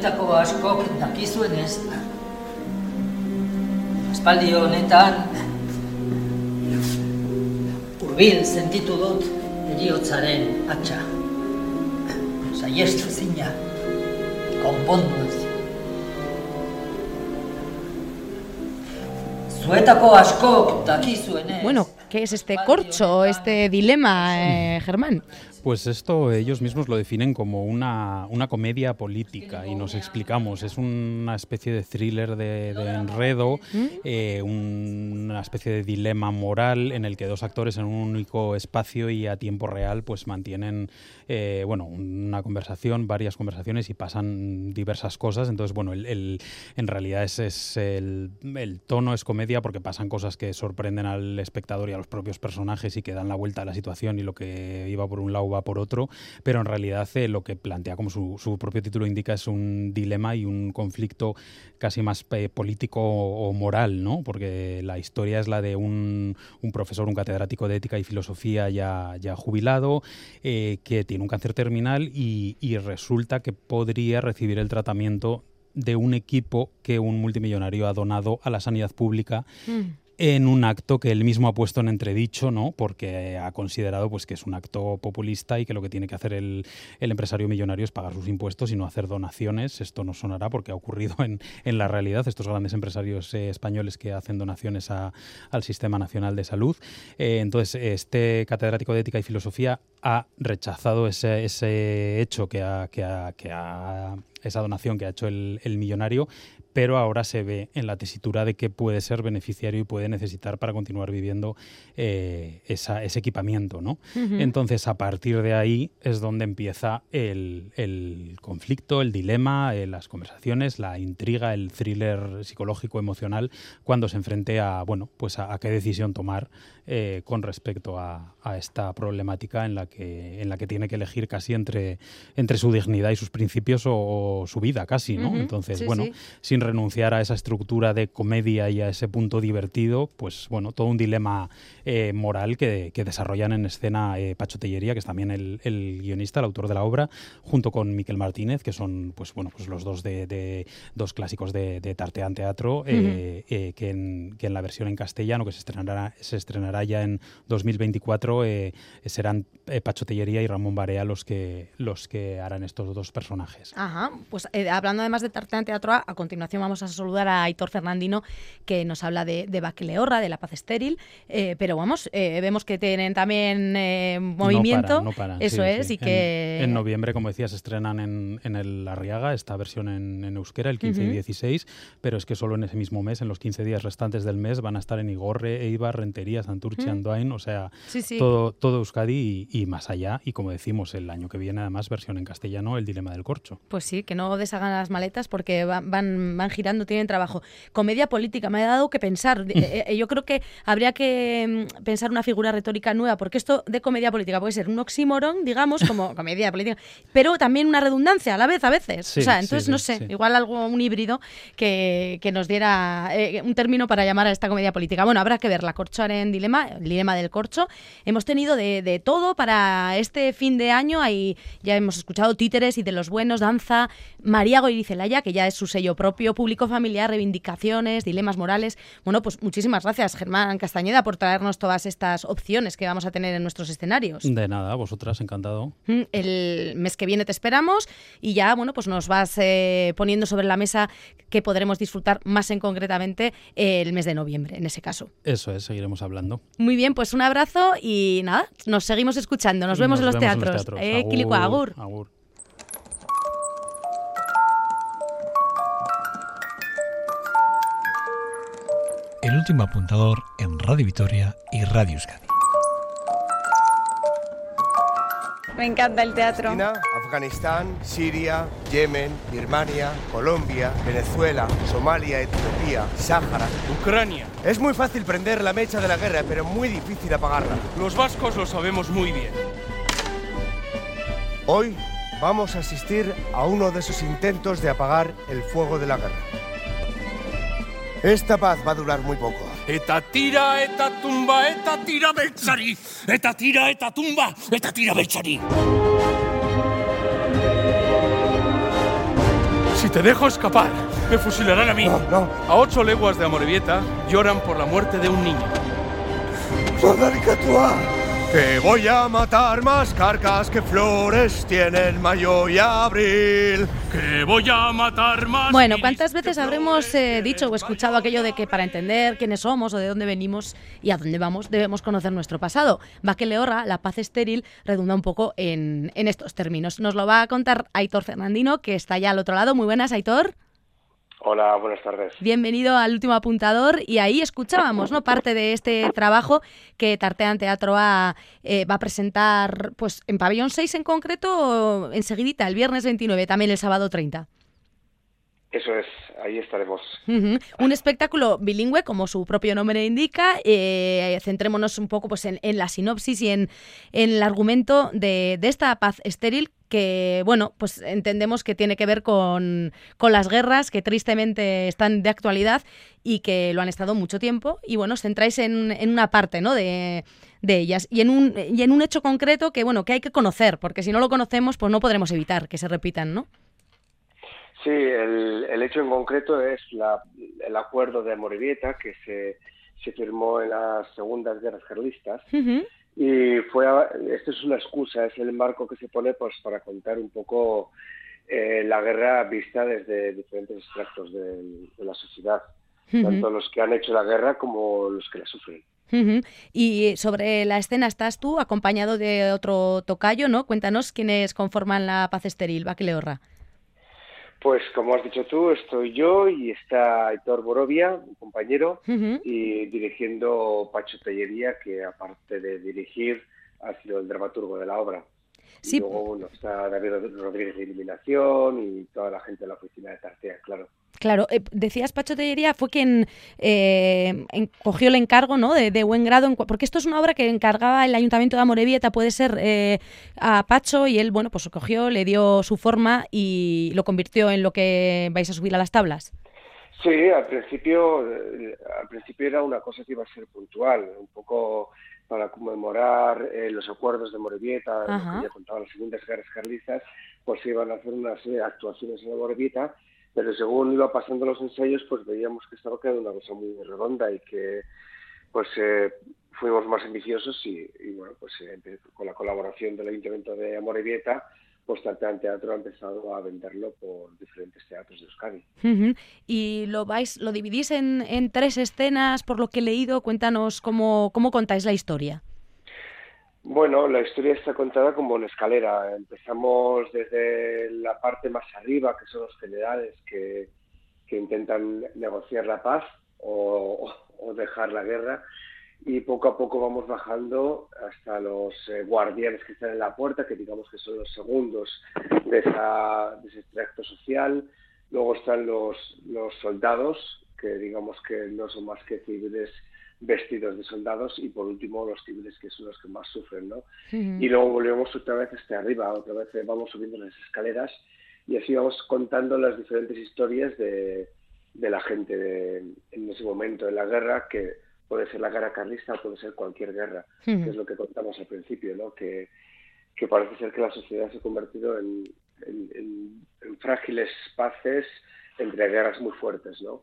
Zuetako askok dakizuenez Aspaldi honetan Urbil sentitu dut eriotzaren atxa. Saiestu zina Konpondu ezin Zuetako askok dakizuenez Bueno, ¿qué es este corcho, este dilema, eh, Germán? Pues esto ellos mismos lo definen como una, una comedia política y nos explicamos. Es una especie de thriller de, de enredo, eh, un- una especie de dilema moral en el que dos actores en un único espacio y a tiempo real pues mantienen eh, bueno, una conversación, varias conversaciones y pasan diversas cosas. Entonces, bueno, el, el- en realidad es, es el, el tono es comedia porque pasan cosas que sorprenden al espectador y a los propios personajes y que dan la vuelta a la situación y lo que iba por un lado va por otro, pero en realidad eh, lo que plantea, como su, propio título indica, es un dilema y un conflicto casi más eh, político o moral, ¿no? Porque la historia es la de un, profesor, un catedrático de ética y filosofía ya, jubilado, eh, que tiene un cáncer terminal y, y resulta que podría recibir el tratamiento de un equipo que un multimillonario ha donado a la sanidad pública en un acto que él mismo ha puesto en entredicho, ¿no? Porque ha considerado pues, que es un acto populista y que lo que tiene que hacer el, empresario millonario es pagar sus impuestos y no hacer donaciones. Esto no sonará porque ha ocurrido en, la realidad. Estos grandes empresarios eh, españoles que hacen donaciones al Sistema Nacional de Salud. Eh, entonces, este catedrático de Ética y Filosofía ha rechazado ese, hecho que ha, esa donación que ha hecho el millonario, pero ahora se ve en la tesitura de que puede ser beneficiario y puede necesitar para continuar viviendo eh, esa- ese equipamiento, ¿no? Entonces, a partir de ahí es donde empieza el, el conflicto, el dilema, eh, las conversaciones, la intriga, el thriller psicológico emocional cuando se enfrente a, bueno, pues a, a qué decisión tomar eh, con respecto a, a esta problemática en la que en la que tiene que elegir casi entre entre su dignidad y sus principios o, o su vida casi, ¿no? Entonces, sí, bueno, sí. sin renunciar a esa estructura de comedia y a ese punto divertido, pues bueno, todo un dilema eh, moral que, que desarrollan en escena eh, Pacho Tellería, que es también el, el guionista, el autor de la obra, junto con Miquel Martínez, que son pues bueno, pues los dos de, de- dos clásicos de, de Tartean Teatro, eh, eh, que, en, que en la versión en castellano, que se estrenará, se estrenará ya en 2024, eh, serán eh, Pacho Tellería y Ramón Barea los que los que harán estos dos personajes. Ajá, pues hablando además de Tartean Teatro, a, a continuación vamos a saludar a Aitor Fernandino, que nos habla de, de Baqueleorra, de La Paz Estéril, eh, pero vamos, eh, vemos que tienen también eh, movimiento, No paran, no paran, eso sí, es, sí. y que... En, en noviembre, como decías, se estrenan en, en el Arriaga esta versión en, en euskera, el 15 Ujú. y 16, pero es que solo en ese mismo mes, en los 15 días restantes del mes, van a estar en Igorre, Eibar, Rentería, Santurchi, Mm. Andoain, o sea, Sí, sí. Todo, todo Euskadi y, y más allá. Y como decimos, el año que viene, además, versión en castellano, El Dilema del Corcho. Pues sí, que no deshagan las maletas porque van, van, van girando, tienen trabajo. Comedia política, me ha dado que pensar. Eh, eh, yo creo que habría que mm, pensar una figura retórica nueva, porque esto de comedia política puede ser un oxímoron, digamos, como comedia política, pero también una redundancia a la vez, a veces. Sí, o sea, entonces, sí, no sé, igual algo, un híbrido que, que nos diera eh, un término para llamar a esta comedia política. Bueno, habrá que ver la Corchoaren Dilema, el dilema del corcho. Hemos tenido de, de todo para este fin de año. Ahí ya hemos escuchado títeres y de los buenos, danza, María Goirizelaya, que ya es su sello propio, público familiar, reivindicaciones, dilemas morales. Bueno, pues muchísimas gracias, Germán Castañeda, por traernos todas estas opciones que vamos a tener en nuestros escenarios. De nada, vosotras, encantado. Mm, El mes que viene te esperamos y ya, bueno, pues nos vas eh, poniendo sobre la mesa que podremos disfrutar más en concretamente el mes de noviembre, en ese caso. Eso es, seguiremos hablando. Muy bien, pues un abrazo y nada, nos seguimos escuchando. Nos vemos, en, los teatros. Eh, agur. agur. El último apuntador en Radio Vitoria y Radio Euskadi. Me encanta el teatro. China, Afganistán, Siria, Yemen, Birmania, Colombia, Venezuela, Somalia, Etiopía, Sáhara, Ucrania. Es muy fácil prender la mecha de la guerra, pero muy difícil apagarla. Los vascos lo sabemos muy bien. Hoy vamos a asistir a uno de esos intentos de apagar el fuego de la guerra. Esta paz va a durar muy poco. Eta tira, eta tumba, eta tira beltzari. Eta tira, eta tumba, eta tira beltzari. Si te dejo escapar, me fusilarán a mí. A ocho leguas de Amorebieta lloran por la muerte de un niño. Que voy a matar más carcas que flores tienen mayo y abril. Que voy a matar más. Bueno, ¿cuántas veces habremos eh, dicho o escuchado aquello de que para entender quiénes somos o de dónde venimos y a dónde vamos debemos conocer nuestro pasado? Baqueleorra, la paz estéril, redunda un poco en, en estos términos. Nos lo va a contar Aitor Fernandino, que está ya al otro lado. Muy buenas, Aitor. Hola, buenas tardes. Bienvenido al último apuntador y ahí escuchábamos no parte de este trabajo que Tartean Teatro va, eh, va a presentar pues en Pabellón 6 en concreto enseguidita, el viernes 29, también el sábado 30. Eso es, ahí estaremos. Un espectáculo bilingüe, como su propio nombre indica. Eh, centrémonos un poco pues, en, la sinopsis y en, el argumento de, esta paz estéril que, bueno, pues entendemos que tiene que ver con, con las guerras que tristemente están de actualidad y que lo han estado mucho tiempo. Y, bueno, os centráis en, en una parte ¿no? de, de ellas y en, un, y en un hecho concreto que, bueno, que hay que conocer, porque si no lo conocemos, pues no podremos evitar que se repitan, ¿no? Sí, el, el hecho en concreto es la, el acuerdo de Morevieta que se, se firmó en las segundas guerras carlistas. Y fue, a- esto es una excusa, es el marco que se pone pues para contar un poco eh, la guerra vista desde diferentes extractos de, de la sociedad, tanto los que han hecho la guerra como los que la sufren. Y sobre la escena estás tú acompañado de otro tocayo, ¿no? Cuéntanos quiénes conforman la paz estéril, Baqueleorra. Pues como has dicho tú, estoy yo y está Aitor Borovia, un compañero, y dirigiendo Pacho Tellería, que aparte de dirigir ha sido el dramaturgo de la obra. Sí. Y luego bueno, está David Rodríguez de Iluminación y toda la gente de la oficina de Tartea, claro. Claro, eh, decías Pacho Tellería fue quien eh, en- cogió el encargo ¿no? de, de buen grado, en porque esto es una obra que encargaba el Ayuntamiento de Amorebieta, puede ser eh, a Pacho, y él, bueno, pues lo cogió, le dio su forma y lo convirtió en lo que vais a subir a las tablas. Sí, al principio, eh, al principio era una cosa que iba a ser puntual, un poco para conmemorar eh, los acuerdos de Morevieta, que ya contaba las segundas guerras carlistas, pues se iban a hacer una serie de actuaciones en Morevieta, pero según iba pasando los ensayos, pues veíamos que estaba quedando una cosa muy redonda y que pues eh, fuimos más ambiciosos y, bueno, pues eh, con la colaboración del Ayuntamiento de Amorebieta, pues Tartean Teatro ha empezado a venderlo por diferentes teatros de Euskadi. Y lo vais, lo dividís en, en tres escenas, por lo que he leído, cuéntanos cómo, cómo contáis la historia. Bueno, la historia está contada como una escalera. Empezamos desde la parte más arriba, que son los generales que, intentan negociar la paz o, dejar la guerra, y poco a poco vamos bajando hasta los eh, guardianes que están en la puerta, que digamos que son los segundos de, esa, ese extracto social. Luego están los, los soldados, que digamos que no son más que civiles vestidos de soldados y por último los civiles que son los que más sufren, ¿no? Y luego volvemos otra vez hasta arriba, otra vez eh, vamos subiendo las escaleras y así vamos contando las diferentes historias de, de la gente de- en ese momento de la guerra, que puede ser la guerra carlista, puede ser cualquier guerra, Ujú. que es lo que contamos al principio, ¿no? Que, que parece ser que la sociedad se ha convertido en, en- en- en frágiles paces entre guerras muy fuertes, ¿no?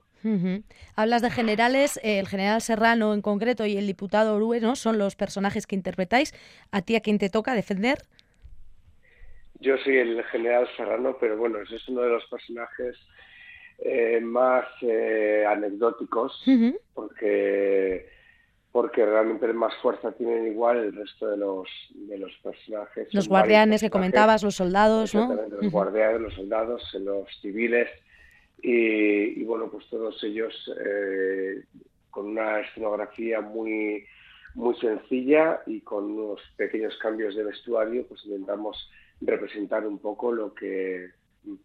Hablas de generales, eh, el general Serrano en concreto y el diputado Orue, ¿no? Son los personajes que interpretáis. ¿A ti a quién te toca defender? Yo soy el general Serrano, pero bueno, ese es uno de los personajes eh, más eh, anecdóticos, porque porque realmente más fuerza tienen igual el resto de los de los personajes. Los guardianes que comentabas, los soldados, ¿no? exactamente, los guardianes, los soldados, los civiles y, bueno, pues todos ellos eh, con una escenografía muy muy sencilla y con unos pequeños cambios de vestuario, pues intentamos representar un poco lo que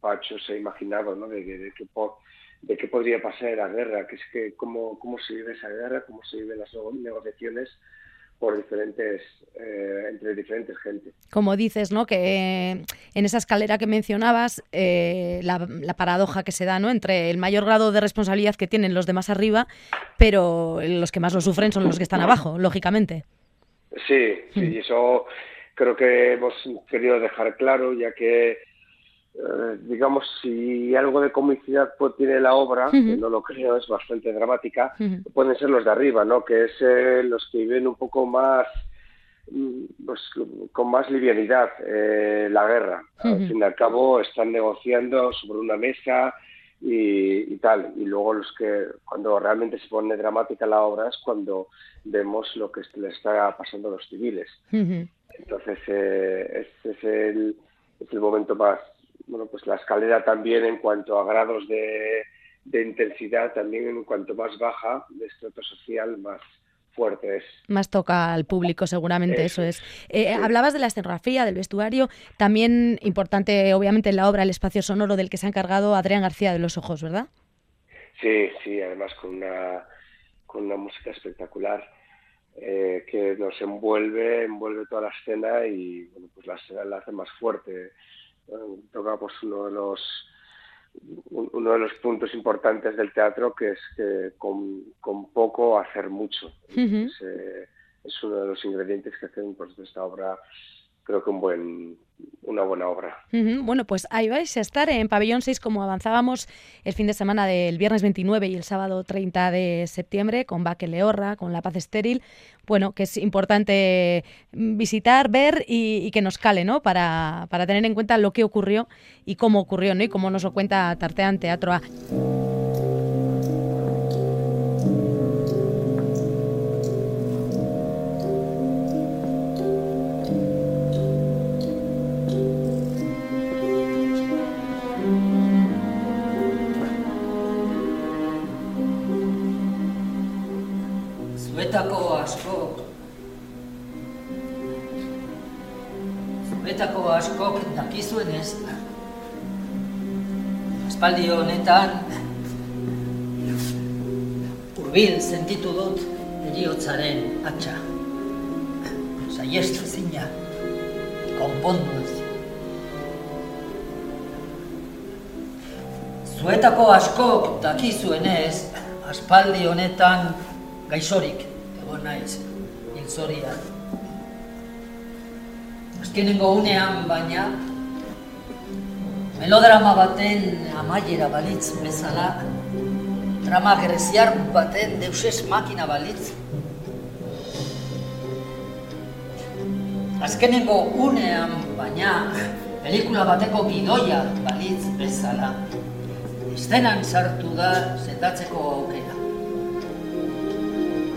Pacho se ha imaginado, ¿no? De, de, de qué, po- de qué podría pasar en la guerra, que es que cómo, cómo se vive esa guerra, cómo se viven las nego- negociaciones por diferentes, eh, entre diferentes gente. Como dices, ¿no? Que eh, en esa escalera que mencionabas, eh, la, la paradoja que se da, ¿no? Entre el mayor grado de responsabilidad que tienen los demás arriba, pero los que más lo sufren son los que están abajo, lógicamente. Sí, sí, y eso creo que hemos querido dejar claro, ya que, eh, digamos, si algo de comicidad pues, tiene la obra, que no lo creo, es bastante dramática, pueden ser los de arriba, ¿no? Que es eh, los que viven un poco más, mm, pues, con más livianidad eh, la guerra. Al fin y al cabo están negociando sobre una mesa y, y tal. Y luego los que, cuando realmente se pone dramática la obra es cuando vemos lo que le está pasando a los civiles. Entonces, ese es el, es el momento más, bueno, pues la escalera también en cuanto a grados de, de intensidad, también en cuanto más baja de estrato social, más fuerte es. Más toca al público, seguramente, eso, Eso es. Eh, Hablabas de la escenografía, del vestuario, también importante, obviamente, en la obra, el espacio sonoro del que se ha encargado Adrián García de los Ojos, ¿verdad? Sí, sí, además con una, con una música espectacular eh, que nos envuelve, envuelve toda la escena y bueno, pues la escena la hace más fuerte. Eh, toca pues uno de los un- uno de los puntos importantes del teatro que es que con, con poco hacer mucho. Ujú. Es, eh, es uno de los ingredientes que hacen pues, de esta obra creo que un buen una buena obra. Bueno, pues ahí vais a estar en Pabellón 6 como avanzábamos el fin de semana del viernes 29 y el sábado 30 de septiembre con Baque Leorra, con La Paz Estéril. Bueno, que es importante visitar, ver y, que nos cale, ¿no? Para, para tener en cuenta lo que ocurrió y cómo ocurrió, ¿no? Y cómo nos lo cuenta Tartean Teatro Zuetako askok Zuetako askok dakizuenez Aspaldi honetan Urbil sentitu dut eriotzaren atxa. Saiestu zina Konpondu Zuetako askok dakizuenez Aspaldi honetan gaixorik. egon naiz, hilzorian. Azkenengo unean baina, melodrama baten amaiera balitz bezala, drama greziar baten deusez makina balitz. Azkenengo unean baina, pelikula bateko gidoia balitz bezala, estenan sartu da sendatzeko aukera.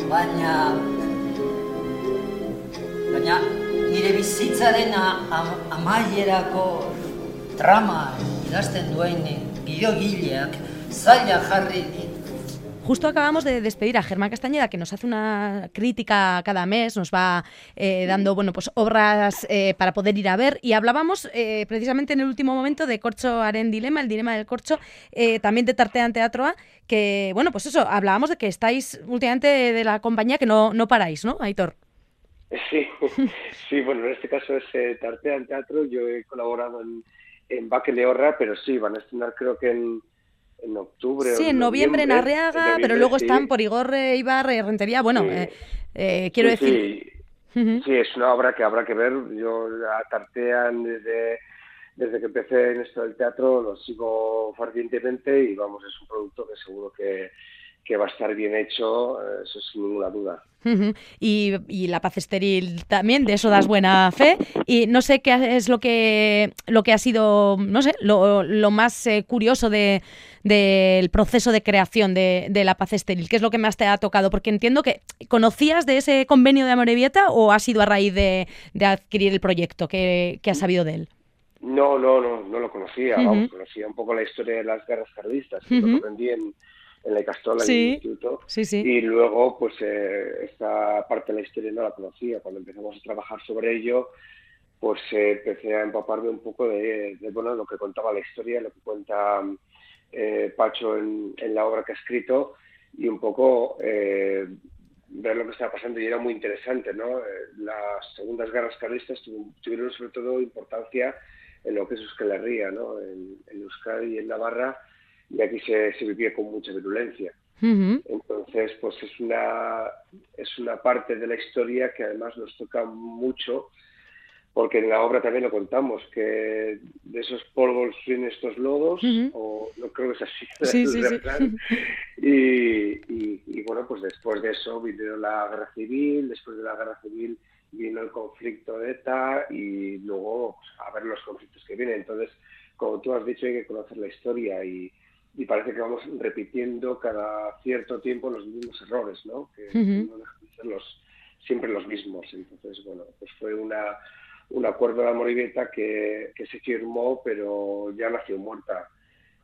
Baina... Baina nire bizitzaren amaierako trama idazten duen gidogileak zaila jarri. Justo acabamos de despedir a Germán Castañeda, que nos hace una crítica cada mes, nos va eh, dando bueno, pues obras eh, para poder ir a ver. Y hablábamos eh, precisamente en el último momento de Corcho Aren Dilema, el dilema del Corcho, eh, también de Tartean Teatroa, que, bueno, pues eso, hablábamos de que estáis últimamente de la compañía que no, no paráis, ¿no, Aitor? Sí, sí, bueno, en este caso es eh, Tartean Teatro, yo he colaborado en, en Baque Leorra, pero sí, van a estrenar creo que en, en octubre. Sí, en noviembre en Arriaga, en noviembre, pero luego sí. están por Igorre, Ibar, Rentería. Bueno, Sí. eh, eh, quiero Sí, decir... Sí, es una obra que habrá que ver. Yo a Tartean desde, desde que empecé en esto del teatro lo sigo fervientemente y vamos, es un producto que seguro que, que va a estar bien hecho, eh, eso sin ninguna duda. Y, y la paz estéril también, de eso das buena fe. Y no sé qué es lo que, lo que ha sido, no sé, lo, lo más eh, curioso de, del proceso de creación de, de la paz estéril. ¿Qué es lo que más te ha tocado? Porque entiendo que conocías de ese convenio de Amorebieta o ha sido a raíz de, de adquirir el proyecto que, que has sabido de él. No, no, no, no lo conocía, vamos, conocía un poco la historia de las guerras carlistas, que lo aprendí en, en la Castola, en Sí, el instituto, sí, sí. y luego, pues, eh, esta parte de la historia no la conocía. Cuando empezamos a trabajar sobre ello, pues eh, empecé a empaparme un poco de, de, bueno, lo que contaba la historia, lo que cuenta eh, Pacho en, en la obra que ha escrito, y un poco eh, ver lo que estaba pasando, y era muy interesante, ¿no? Eh, las segundas guerras carlistas tuvieron sobre todo importancia en lo que es Euskal Herria, ¿no? En, en Euskadi y en Navarra, y aquí se, se vivía con mucha virulencia. Ujú. Entonces, pues es una, es una parte de la historia que además nos toca mucho, porque en la obra también lo contamos, que de esos polvos vienen estos lodos, Ujú. o no creo que es así Sí, sí, sí. Y, y- y, bueno, pues después de eso vino la guerra civil, después de la guerra civil vino el conflicto de ETA y luego pues, a ver los conflictos que vienen. Entonces, como tú has dicho, hay que conocer la historia y, y parece que vamos repitiendo cada cierto tiempo los mismos errores, ¿no? Que no dejan de ser los, siempre los mismos. Entonces, bueno, pues fue una, un acuerdo de Amoribeta que, que se firmó, pero ya nació muerta.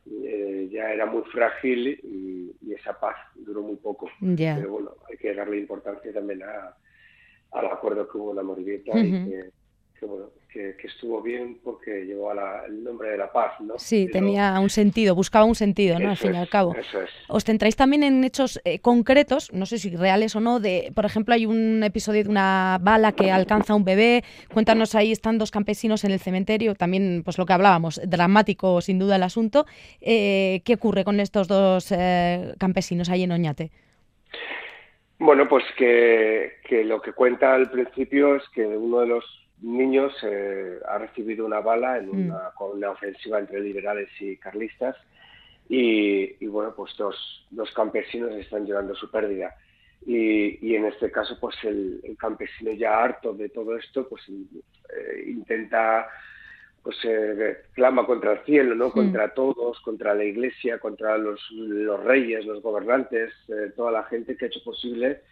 Eh, ya era muy frágil y, y esa paz duró muy poco. Ya. Pero bueno, hay que darle importancia también a, al acuerdo que hubo en la Moribeta y Ujú. que, que, bueno, que, que estuvo bien porque llevó a la- el nombre de la paz, ¿no? Sí, Pero tenía un sentido, buscaba un sentido, ¿no? Al fin y al cabo. Eso es. Os centráis también en hechos eh, concretos, no sé si reales o no, de, por ejemplo, hay un episodio de una bala que alcanza a un bebé, cuéntanos ahí, están dos campesinos en el cementerio, también pues lo que hablábamos, dramático sin duda el asunto. Eh, ¿Qué ocurre con estos dos eh, campesinos ahí en Oñate? Bueno, pues que, que lo que cuenta al principio es que uno de los niños eh, ha recibido una bala en una, con una ofensiva entre liberales y carlistas y, y, bueno, pues dos, dos campesinos están llorando su pérdida. Y, y, en este caso, pues el, el, campesino ya harto de todo esto, pues eh, intenta, pues eh, clama contra el cielo, ¿no? Contra todos, contra la iglesia, contra los, los reyes, los gobernantes, eh, toda la gente que ha hecho posible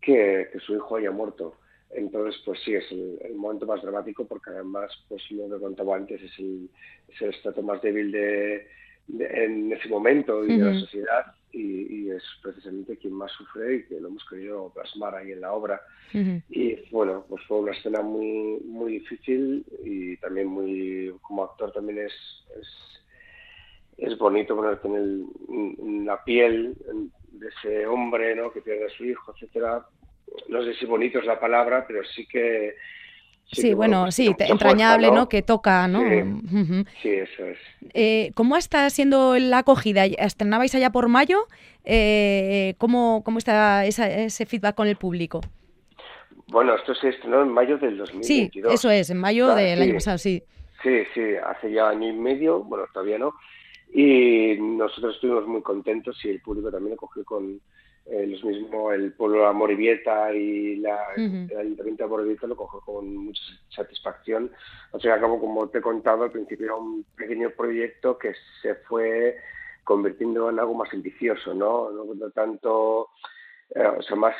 que, que, su hijo haya muerto. Entonces, pues sí, es el, el, momento más dramático porque además, pues lo que contaba antes, es el, es el estrato más débil de, de, en ese momento y uh -huh. de la sociedad y, y, es precisamente quien más sufre y que lo hemos querido plasmar ahí en la obra. Uh -huh. Y bueno, pues fue una escena muy, muy difícil y también muy, como actor también es, es, es bonito ponerte en, el, en la piel de ese hombre ¿no? que pierde a su hijo, etcétera. No sé si bonito es la palabra, pero sí que Sí, sí, bueno, pues, sí, entrañable, fuerza, ¿no? ¿no? Que toca, ¿no? Sí, uh -huh. sí eso es. Eh, ¿Cómo está siendo la acogida? ¿Estrenabais allá por mayo? Eh, ¿cómo, ¿Cómo está esa, ese feedback con el público? Bueno, esto se estrenó en mayo del 2022. Sí, eso es, en mayo del sí, año pasado, sí. Sí, sí, hace ya año y medio, bueno, todavía no. Y nosotros estuvimos muy contentos y el público también acogió con, eh, los mismos, el pueblo de Amorivieta y la, uh -huh. el ayuntamiento de Amorivieta lo cogió con mucha satisfacción. O sea, acabo, como te he contado, al principio era un pequeño proyecto que se fue convirtiendo en algo más ambicioso, ¿no? No, tanto, eh, o sea, más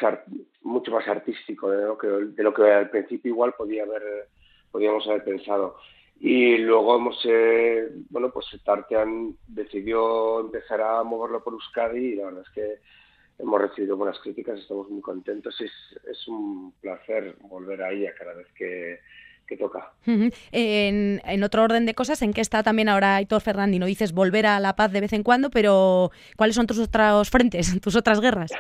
mucho más artístico de lo, que, de lo que al principio igual podía haber, podíamos haber pensado. Y luego hemos, eh, bueno, pues Tartean decidió empezar a moverlo por Euskadi y la verdad es que hemos recibido buenas críticas, estamos muy contentos y es, es un placer volver ahí a cada vez que, que toca. Uh -huh. en, en, otro orden de cosas, ¿en qué está también ahora Aitor Ferrandino? Dices volver a la paz de vez en cuando, pero ¿cuáles son tus otros frentes, tus otras guerras?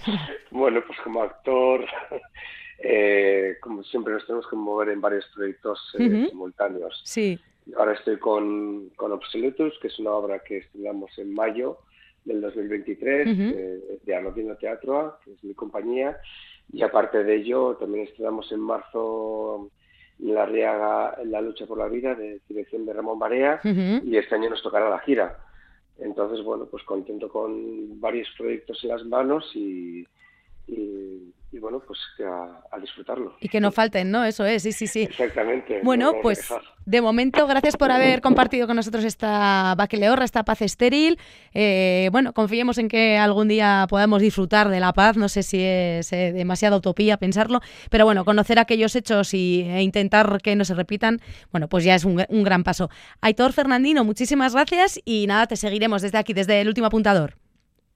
bueno, pues como actor, eh, como siempre nos tenemos que mover en varios proyectos eh, uh -huh. simultáneos. Sí. Ahora estoy con, con Obsoletus, que es una obra que estrenamos en mayo del 2023 uh -huh. eh, de Anodino Teatro, que es mi compañía, y aparte de ello también estrenamos en marzo La Riaga en la lucha por la vida de dirección de Ramón Barea uh -huh. y este año nos tocará la gira. Entonces, bueno, pues contento con varios proyectos en las manos y, y, y bueno, pues a, a, disfrutarlo. Y que no falten, ¿no? Eso es, sí, sí, sí. Exactamente. Bueno, no pues de momento, gracias por haber compartido con nosotros esta baqueleorra, esta paz estéril. Eh, bueno, confiemos en que algún día podamos disfrutar de la paz. No sé si es eh, demasiada utopía pensarlo, pero bueno, conocer aquellos hechos y, e intentar que no se repitan, bueno, pues ya es un, un gran paso. Aitor Fernandino, muchísimas gracias y nada, te seguiremos desde aquí, desde el último apuntador.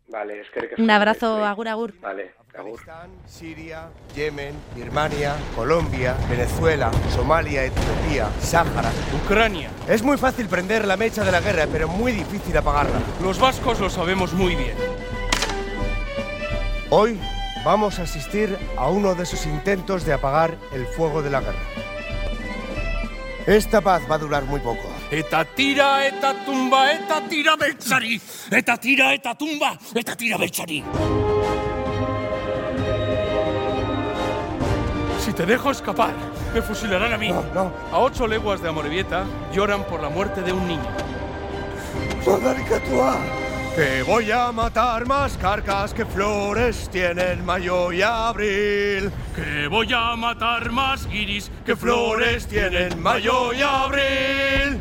Vale, es que Un abrazo, agur, agur. Vale. Afganistán, Siria, Yemen, Birmania, Colombia, Venezuela, Somalia, Etiopía, Sáhara, Ucrania. Es muy fácil prender la mecha de la guerra, pero muy difícil apagarla. Los vascos lo sabemos muy bien. Hoy vamos a asistir a uno de esos intentos de apagar el fuego de la guerra. Esta paz va a durar muy poco. Eta tira, eta tumba, eta tira beltzari. Eta tira, eta tumba, eta tira beltzari. Te dejo escapar, me fusilarán a mí. No, no. A ocho leguas de Amorebieta lloran por la muerte de un niño. Que voy a matar más carcas que flores tienen mayo y abril. Que voy a matar más guiris que flores tienen mayo y abril.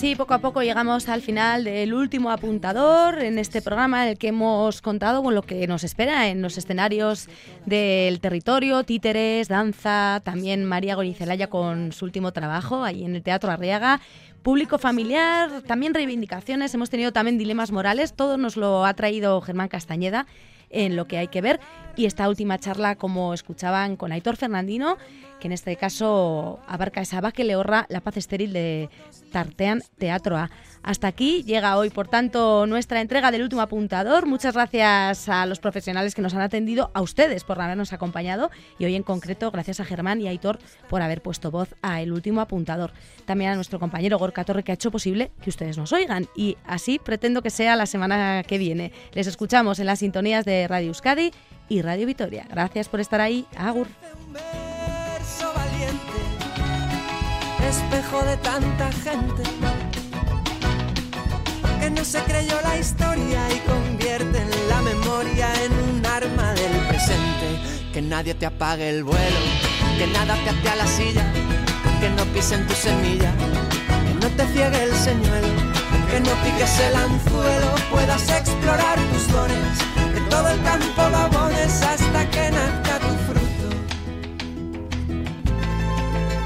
Así poco a poco llegamos al final del último apuntador en este programa en el que hemos contado con lo que nos espera en los escenarios del territorio, títeres, danza, también María Gorizelaya con su último trabajo ahí en el Teatro Arriaga, público familiar, también reivindicaciones, hemos tenido también dilemas morales, todo nos lo ha traído Germán Castañeda en lo que hay que ver. Y esta última charla como escuchaban con Aitor Fernandino que en este caso abarca esa que le ahorra la paz estéril de Tartean Teatro A. Hasta aquí llega hoy, por tanto, nuestra entrega del último apuntador. Muchas gracias a los profesionales que nos han atendido, a ustedes por habernos acompañado y hoy en concreto gracias a Germán y a Aitor por haber puesto voz a el último apuntador. También a nuestro compañero Gorka Torre que ha hecho posible que ustedes nos oigan y así pretendo que sea la semana que viene. Les escuchamos en las sintonías de Radio Euskadi y Radio Vitoria. Gracias por estar ahí. Agur. Espejo de tanta gente que no se creyó la historia y convierte la memoria en un arma del presente. Que nadie te apague el vuelo, que nada te ate a la silla, que no pisen tu semilla, que no te ciegue el señuelo, que no piques el anzuelo, puedas explorar tus dones, que todo el campo lo hasta que nazca